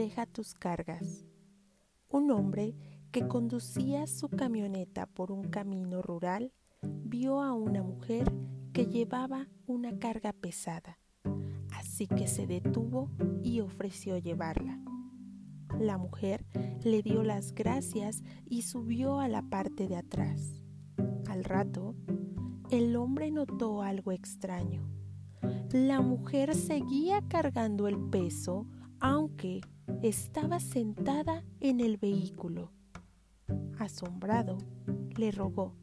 deja tus cargas. Un hombre que conducía su camioneta por un camino rural vio a una mujer que llevaba una carga pesada, así que se detuvo y ofreció llevarla. La mujer le dio las gracias y subió a la parte de atrás. Al rato, el hombre notó algo extraño. La mujer seguía cargando el peso, aunque estaba sentada en el vehículo. Asombrado, le rogó,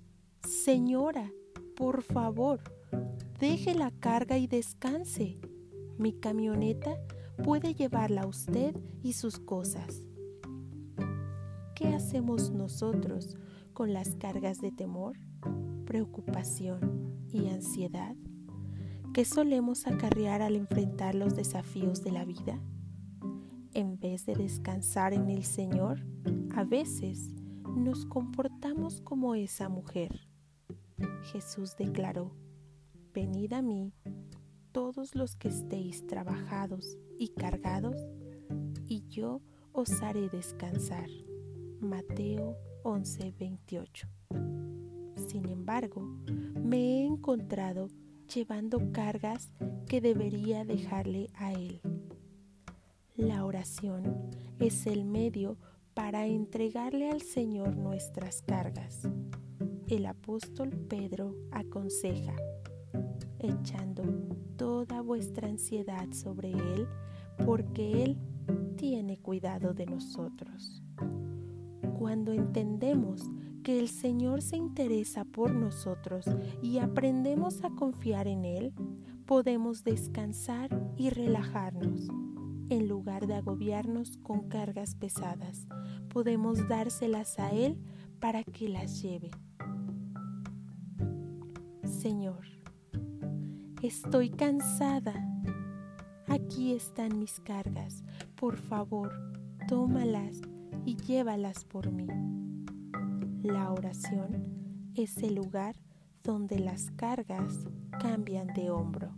Señora, por favor, deje la carga y descanse. Mi camioneta puede llevarla a usted y sus cosas. ¿Qué hacemos nosotros con las cargas de temor, preocupación y ansiedad que solemos acarrear al enfrentar los desafíos de la vida? En vez de descansar en el Señor, a veces nos comportamos como esa mujer. Jesús declaró, Venid a mí todos los que estéis trabajados y cargados, y yo os haré descansar. Mateo 11:28. Sin embargo, me he encontrado llevando cargas que debería dejarle a Él. La oración es el medio para entregarle al Señor nuestras cargas. El apóstol Pedro aconseja, echando toda vuestra ansiedad sobre Él, porque Él tiene cuidado de nosotros. Cuando entendemos que el Señor se interesa por nosotros y aprendemos a confiar en Él, podemos descansar y relajarnos. En lugar de agobiarnos con cargas pesadas, podemos dárselas a Él para que las lleve. Señor, Estoy cansada. Aquí están mis cargas. Por favor, tómalas y llévalas por mí. La oración es el lugar donde las cargas cambian de hombro.